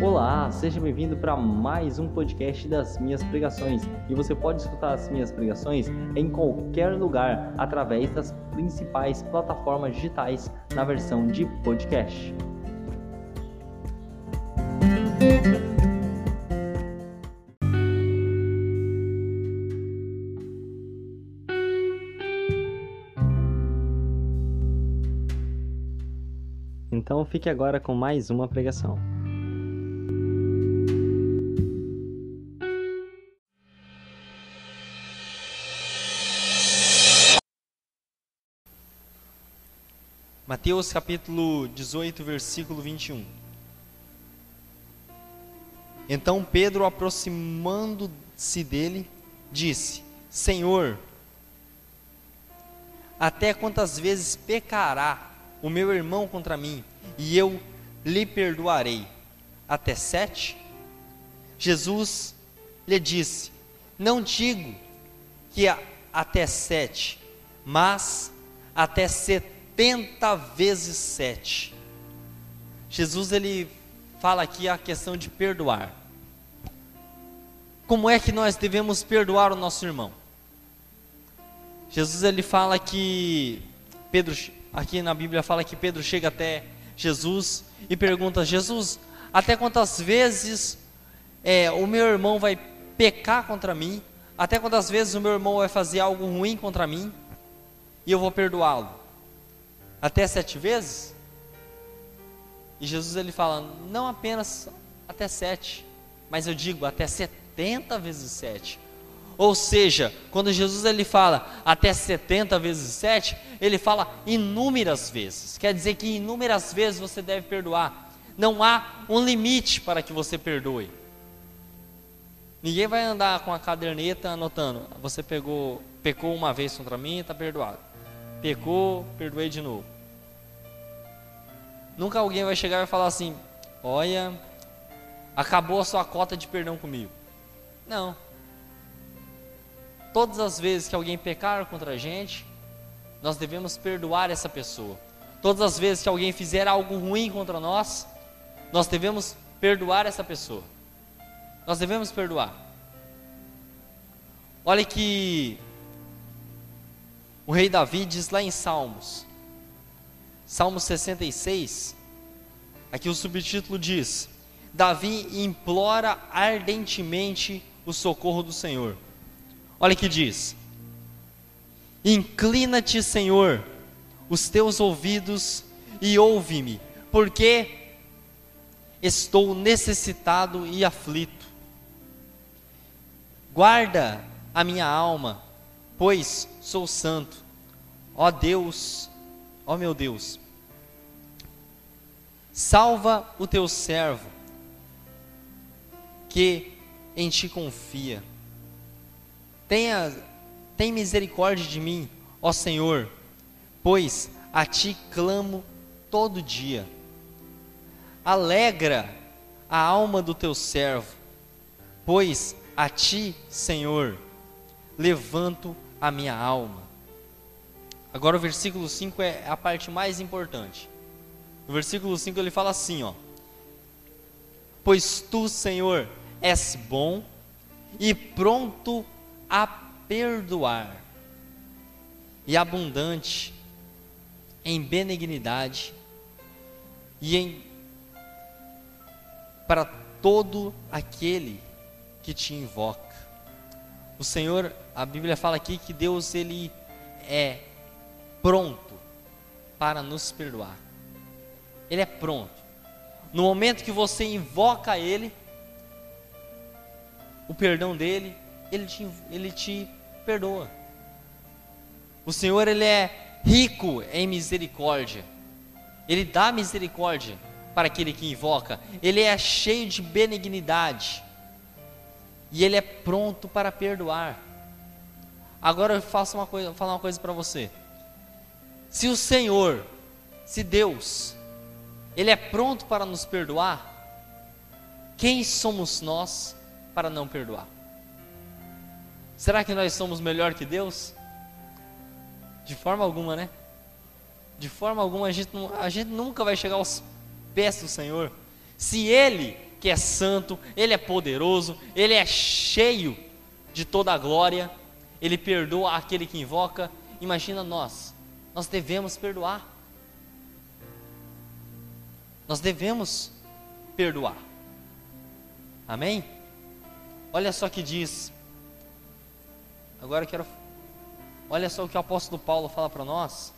Olá, seja bem-vindo para mais um podcast das minhas pregações. E você pode escutar as minhas pregações em qualquer lugar através das principais plataformas digitais na versão de podcast. Então fique agora com mais uma pregação. Mateus capítulo 18, versículo 21. Então Pedro, aproximando-se dele, disse: Senhor, até quantas vezes pecará o meu irmão contra mim e eu lhe perdoarei? Até sete? Jesus lhe disse: Não digo que até sete, mas até setenta 70 vezes 7. Jesus ele fala aqui a questão de perdoar. Como é que nós devemos perdoar o nosso irmão? Jesus ele fala que Pedro aqui na Bíblia fala que Pedro chega até Jesus e pergunta: Jesus, até quantas vezes é, o meu irmão vai pecar contra mim? Até quantas vezes o meu irmão vai fazer algo ruim contra mim e eu vou perdoá-lo? Até sete vezes? E Jesus ele fala, não apenas até sete, mas eu digo até setenta vezes sete. Ou seja, quando Jesus ele fala até 70 vezes 7, ele fala inúmeras vezes. Quer dizer que inúmeras vezes você deve perdoar. Não há um limite para que você perdoe. Ninguém vai andar com a caderneta anotando. Você pegou, pecou uma vez contra mim, está perdoado pecou, perdoei de novo. Nunca alguém vai chegar e falar assim: Olha, acabou a sua cota de perdão comigo. Não. Todas as vezes que alguém pecar contra a gente, nós devemos perdoar essa pessoa. Todas as vezes que alguém fizer algo ruim contra nós, nós devemos perdoar essa pessoa. Nós devemos perdoar. Olha que o rei Davi diz lá em Salmos, Salmo 66, aqui o subtítulo diz: Davi implora ardentemente o socorro do Senhor. Olha que diz: Inclina-te, Senhor, os teus ouvidos e ouve-me, porque estou necessitado e aflito. Guarda a minha alma pois sou santo. Ó Deus, ó meu Deus, salva o teu servo, que em ti confia. Tenha, tem misericórdia de mim, ó Senhor, pois a ti clamo todo dia. Alegra a alma do teu servo, pois a ti, Senhor, levanto a minha alma. Agora o versículo 5 é a parte mais importante. No versículo 5 ele fala assim, ó: Pois tu, Senhor, és bom e pronto a perdoar, e abundante em benignidade e em para todo aquele que te invoca. O Senhor, a Bíblia fala aqui que Deus ele é pronto para nos perdoar. Ele é pronto. No momento que você invoca Ele, o perdão dele, Ele te, ele te perdoa. O Senhor, Ele é rico em misericórdia. Ele dá misericórdia para aquele que invoca. Ele é cheio de benignidade e ele é pronto para perdoar. Agora eu faço uma coisa, falar uma coisa para você. Se o Senhor, se Deus, ele é pronto para nos perdoar, quem somos nós para não perdoar? Será que nós somos melhor que Deus? De forma alguma, né? De forma alguma a gente, a gente nunca vai chegar aos pés do Senhor. Se Ele que é santo, Ele é poderoso, Ele é cheio de toda a glória, Ele perdoa aquele que invoca. Imagina nós, nós devemos perdoar. Nós devemos perdoar. Amém? Olha só que diz. Agora eu quero. Olha só o que o apóstolo Paulo fala para nós.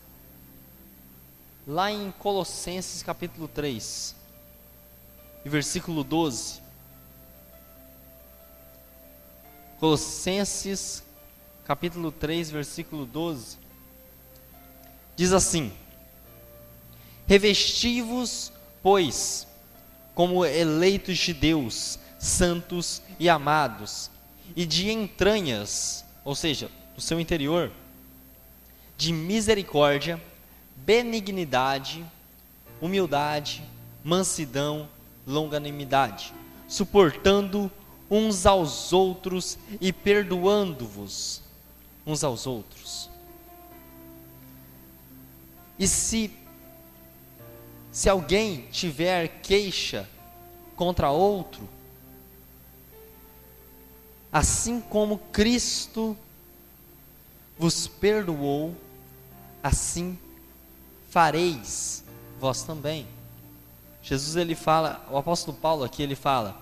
Lá em Colossenses capítulo 3, e versículo 12. Colossenses capítulo 3, versículo 12. Diz assim: Revesti-vos, pois, como eleitos de Deus, santos e amados, e de entranhas, ou seja, do seu interior, de misericórdia, benignidade, humildade, mansidão, longanimidade, suportando uns aos outros e perdoando-vos uns aos outros. E se se alguém tiver queixa contra outro, assim como Cristo vos perdoou, assim fareis vós também. Jesus ele fala, o apóstolo Paulo aqui ele fala,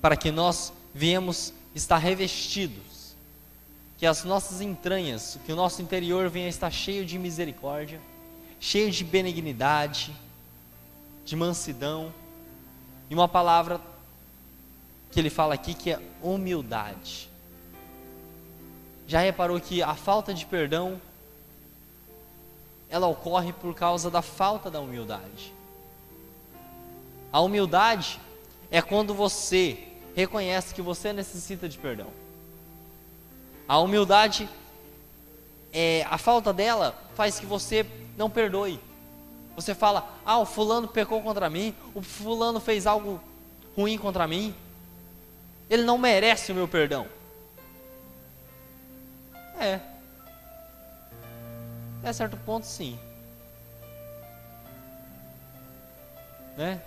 para que nós viemos estar revestidos, que as nossas entranhas, que o nosso interior venha estar cheio de misericórdia, cheio de benignidade, de mansidão, e uma palavra que ele fala aqui que é humildade. Já reparou que a falta de perdão ela ocorre por causa da falta da humildade. A humildade é quando você reconhece que você necessita de perdão. A humildade, é, a falta dela faz que você não perdoe. Você fala, ah, o fulano pecou contra mim, o fulano fez algo ruim contra mim, ele não merece o meu perdão. É. Até certo ponto, sim. Né?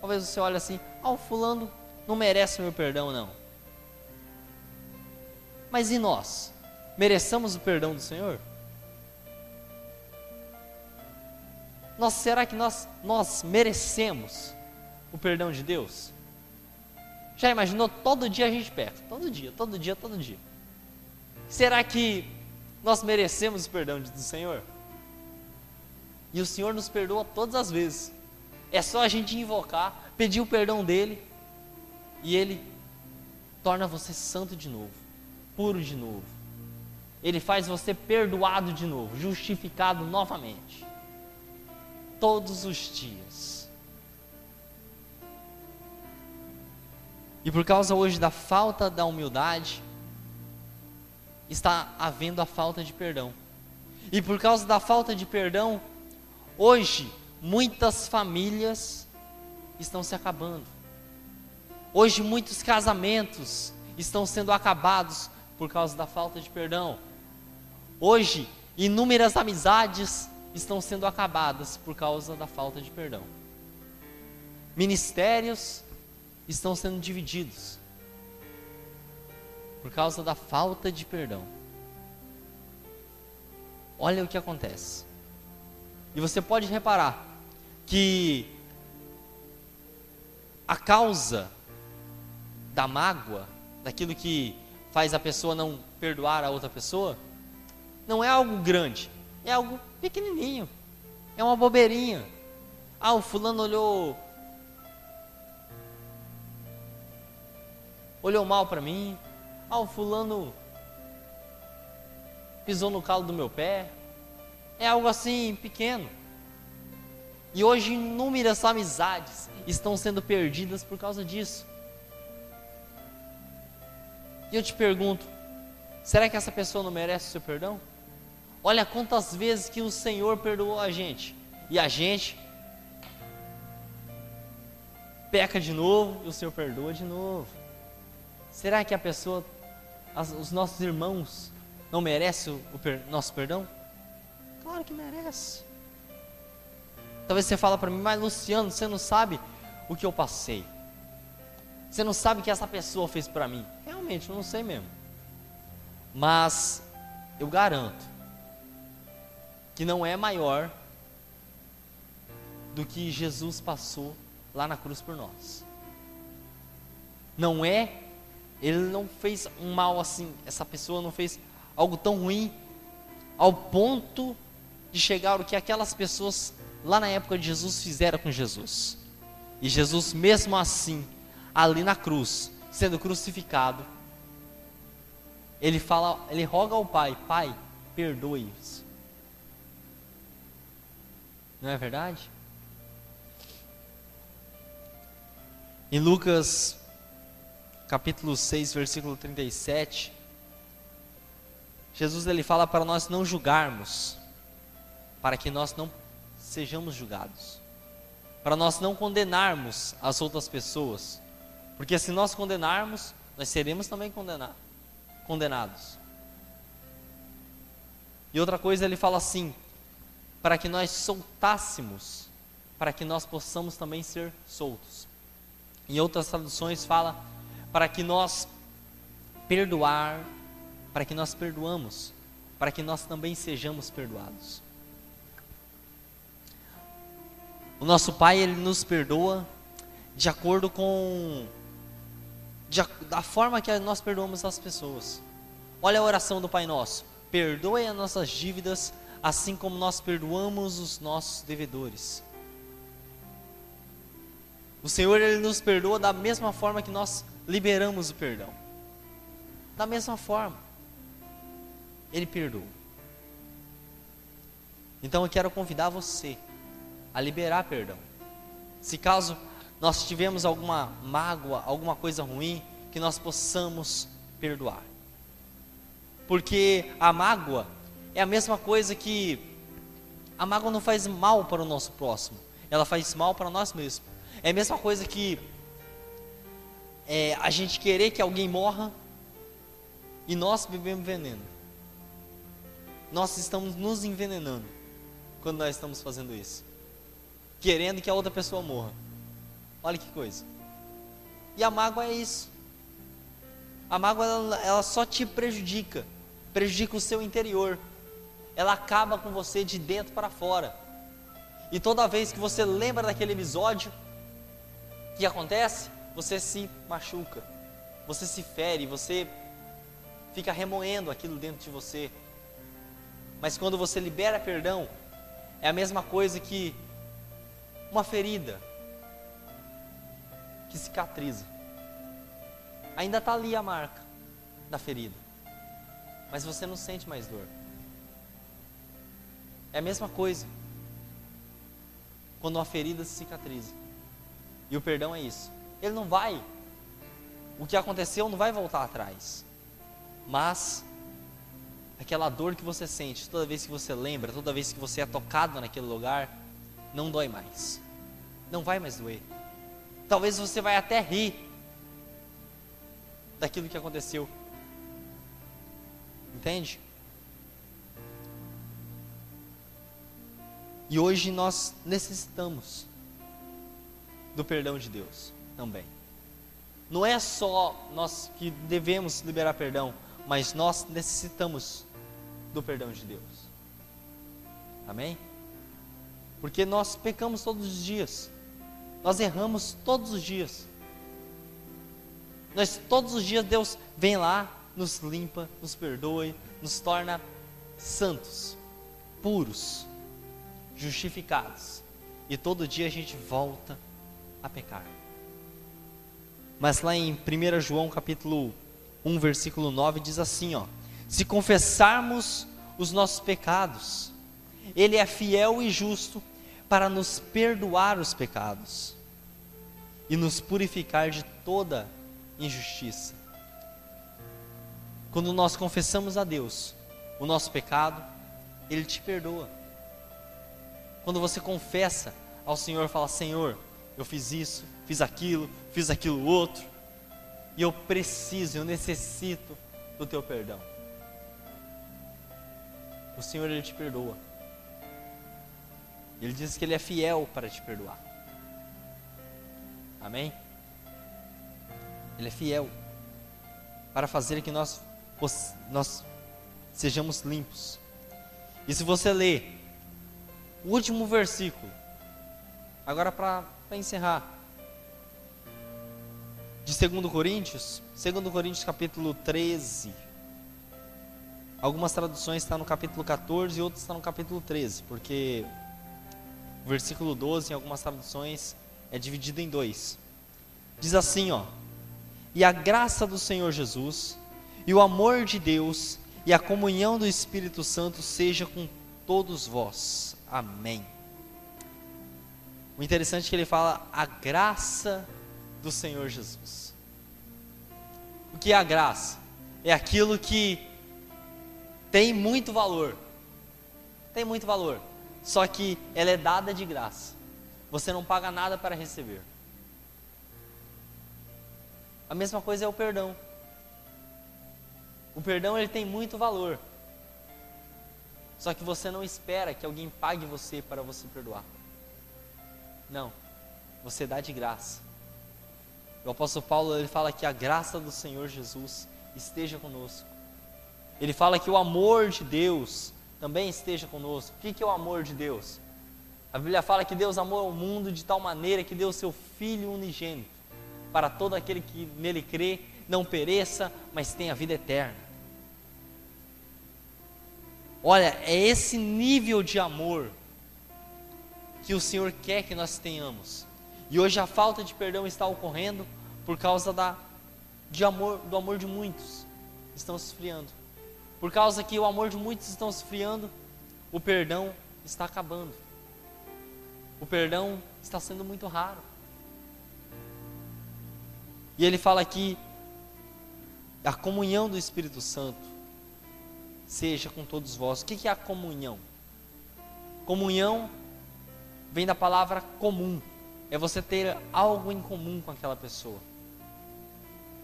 Talvez você olhe assim, ah, o fulano não merece o meu perdão, não. Mas e nós? Mereçamos o perdão do Senhor? Nós, será que nós, nós merecemos o perdão de Deus? Já imaginou? Todo dia a gente peca. Todo dia, todo dia, todo dia. Será que nós merecemos o perdão do Senhor? E o Senhor nos perdoa todas as vezes. É só a gente invocar, pedir o perdão dele e ele torna você santo de novo, puro de novo. Ele faz você perdoado de novo, justificado novamente. Todos os dias. E por causa hoje da falta da humildade, está havendo a falta de perdão. E por causa da falta de perdão, hoje muitas famílias estão se acabando. Hoje muitos casamentos estão sendo acabados por causa da falta de perdão. Hoje inúmeras amizades estão sendo acabadas por causa da falta de perdão. Ministérios estão sendo divididos por causa da falta de perdão. Olha o que acontece. E você pode reparar que a causa da mágoa, daquilo que faz a pessoa não perdoar a outra pessoa, não é algo grande, é algo pequenininho, é uma bobeirinha. Ah, o fulano olhou olhou mal para mim. Ah, o fulano pisou no calo do meu pé. É algo assim pequeno. E hoje inúmeras amizades estão sendo perdidas por causa disso. E eu te pergunto: será que essa pessoa não merece o seu perdão? Olha quantas vezes que o Senhor perdoou a gente e a gente peca de novo e o Senhor perdoa de novo. Será que a pessoa, as, os nossos irmãos, não merecem o, o per, nosso perdão? Claro que merece. Talvez você fala para mim, mas Luciano, você não sabe o que eu passei. Você não sabe o que essa pessoa fez para mim. Eu não sei mesmo. Mas eu garanto que não é maior do que Jesus passou lá na cruz por nós. Não é, ele não fez um mal assim, essa pessoa não fez algo tão ruim ao ponto de chegar o que aquelas pessoas lá na época de Jesus fizeram com Jesus. E Jesus, mesmo assim, ali na cruz, sendo crucificado, ele fala, ele roga ao Pai, Pai, perdoe-os. Não é verdade? Em Lucas capítulo 6, versículo 37, Jesus ele fala para nós não julgarmos, para que nós não sejamos julgados, para nós não condenarmos as outras pessoas, porque se nós condenarmos, nós seremos também condena condenados. E outra coisa, ele fala assim: para que nós soltássemos, para que nós possamos também ser soltos. Em outras traduções fala para que nós perdoar, para que nós perdoamos, para que nós também sejamos perdoados. O nosso Pai, Ele nos perdoa de acordo com da forma que nós perdoamos as pessoas. Olha a oração do Pai Nosso: perdoe as nossas dívidas, assim como nós perdoamos os nossos devedores. O Senhor ele nos perdoa da mesma forma que nós liberamos o perdão. Da mesma forma. Ele perdoa. Então eu quero convidar você a liberar perdão. Se caso nós tivemos alguma mágoa, alguma coisa ruim, que nós possamos perdoar. Porque a mágoa é a mesma coisa que a mágoa não faz mal para o nosso próximo, ela faz mal para nós mesmos. É a mesma coisa que é, a gente querer que alguém morra e nós bebemos veneno. Nós estamos nos envenenando quando nós estamos fazendo isso, querendo que a outra pessoa morra. Olha que coisa. E a mágoa é isso. A mágoa ela, ela só te prejudica, prejudica o seu interior. Ela acaba com você de dentro para fora. E toda vez que você lembra daquele episódio, que acontece? Você se machuca, você se fere, você fica remoendo aquilo dentro de você. Mas quando você libera perdão, é a mesma coisa que uma ferida que cicatriza. Ainda está ali a marca da ferida, mas você não sente mais dor. É a mesma coisa quando uma ferida se cicatriza. E o perdão é isso. Ele não vai, o que aconteceu não vai voltar atrás, mas aquela dor que você sente toda vez que você lembra, toda vez que você é tocado naquele lugar, não dói mais. Não vai mais doer. Talvez você vai até rir daquilo que aconteceu. Entende? E hoje nós necessitamos do perdão de Deus também. Não é só nós que devemos liberar perdão, mas nós necessitamos do perdão de Deus. Amém? Porque nós pecamos todos os dias. Nós erramos todos os dias. Nós todos os dias Deus vem lá, nos limpa, nos perdoe, nos torna santos, puros, justificados. E todo dia a gente volta a pecar. Mas lá em 1 João capítulo 1, versículo 9 diz assim, ó: Se confessarmos os nossos pecados, ele é fiel e justo para nos perdoar os pecados e nos purificar de toda injustiça. Quando nós confessamos a Deus o nosso pecado, Ele te perdoa. Quando você confessa ao Senhor, fala: Senhor, eu fiz isso, fiz aquilo, fiz aquilo outro, e eu preciso, eu necessito do teu perdão. O Senhor ele te perdoa. Ele diz que ele é fiel para te perdoar. Amém? Ele é fiel para fazer que nós, nós sejamos limpos. E se você ler o último versículo, agora para encerrar, de 2 Coríntios, 2 Coríntios capítulo 13. Algumas traduções estão no capítulo 14 e outras estão no capítulo 13, porque o versículo 12 em algumas traduções é dividido em dois. Diz assim, ó: E a graça do Senhor Jesus, e o amor de Deus, e a comunhão do Espírito Santo seja com todos vós. Amém. O interessante é que ele fala a graça do Senhor Jesus. O que é a graça? É aquilo que tem muito valor. Tem muito valor. Só que ela é dada de graça. Você não paga nada para receber. A mesma coisa é o perdão. O perdão ele tem muito valor. Só que você não espera que alguém pague você para você perdoar. Não. Você dá de graça. O apóstolo Paulo ele fala que a graça do Senhor Jesus esteja conosco. Ele fala que o amor de Deus também esteja conosco. O que é o amor de Deus? A Bíblia fala que Deus amou o mundo de tal maneira que deu o seu Filho unigênito para todo aquele que nele crê não pereça, mas tenha vida eterna. Olha, é esse nível de amor que o Senhor quer que nós tenhamos. E hoje a falta de perdão está ocorrendo por causa da, de amor, do amor de muitos estão se esfriando. Por causa que o amor de muitos estão esfriando, o perdão está acabando. O perdão está sendo muito raro. E ele fala aqui a comunhão do Espírito Santo seja com todos vós. O que é a comunhão? Comunhão vem da palavra comum. É você ter algo em comum com aquela pessoa.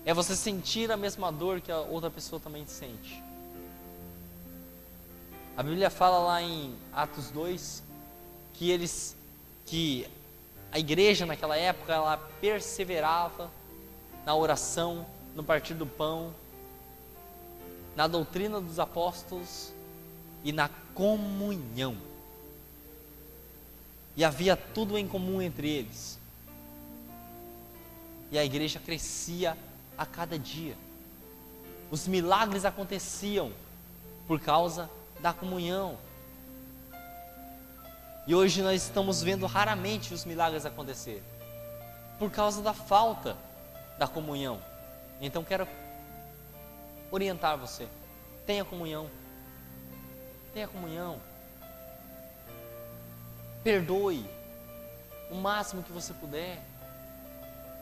É você sentir a mesma dor que a outra pessoa também sente. A Bíblia fala lá em Atos 2 que eles que a igreja naquela época ela perseverava na oração, no partir do pão, na doutrina dos apóstolos e na comunhão. E havia tudo em comum entre eles. E a igreja crescia a cada dia. Os milagres aconteciam por causa da comunhão. E hoje nós estamos vendo raramente os milagres acontecer por causa da falta da comunhão. Então quero orientar você. Tenha comunhão. Tenha comunhão. Perdoe o máximo que você puder.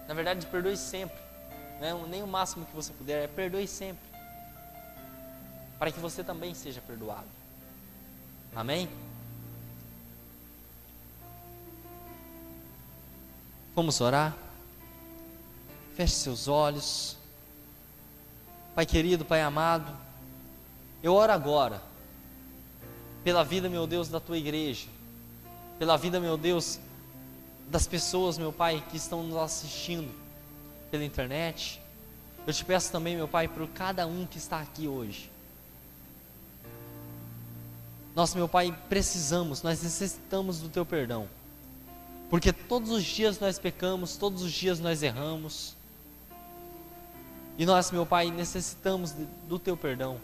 Na verdade, perdoe sempre. Né? Nem o máximo que você puder, é perdoe sempre. Para que você também seja perdoado. Amém? Vamos orar? Feche seus olhos. Pai querido, Pai amado, eu oro agora pela vida, meu Deus, da tua igreja, pela vida, meu Deus, das pessoas, meu Pai, que estão nos assistindo pela internet. Eu te peço também, meu Pai, por cada um que está aqui hoje. Nós, meu Pai, precisamos, nós necessitamos do teu perdão. Porque todos os dias nós pecamos, todos os dias nós erramos. E nós, meu Pai, necessitamos do Teu perdão.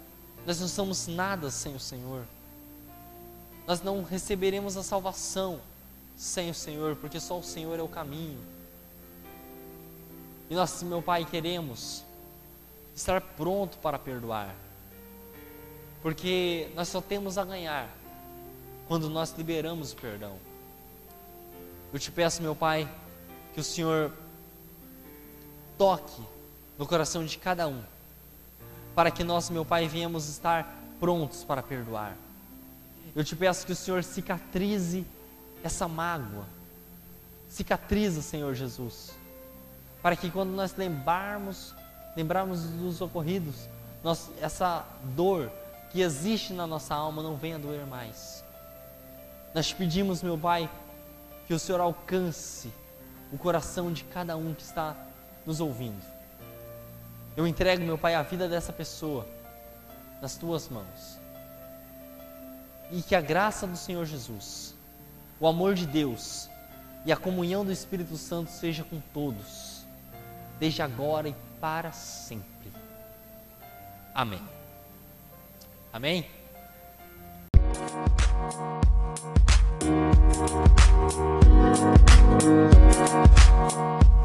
Nós não somos nada sem o Senhor. Nós não receberemos a salvação sem o Senhor, porque só o Senhor é o caminho. E nós, meu Pai, queremos estar pronto para perdoar. Porque nós só temos a ganhar quando nós liberamos o perdão. Eu te peço, meu Pai, que o Senhor toque no coração de cada um, para que nós, meu Pai, venhamos estar prontos para perdoar. Eu te peço que o Senhor cicatrize essa mágoa, cicatriza, Senhor Jesus, para que quando nós lembrarmos, lembrarmos dos ocorridos, nós, essa dor que existe na nossa alma não venha doer mais. Nós pedimos, meu Pai, que o Senhor alcance o coração de cada um que está nos ouvindo Eu entrego, meu Pai, a vida dessa pessoa nas tuas mãos. E que a graça do Senhor Jesus, o amor de Deus e a comunhão do Espírito Santo seja com todos, desde agora e para sempre. Amém. Amém? Música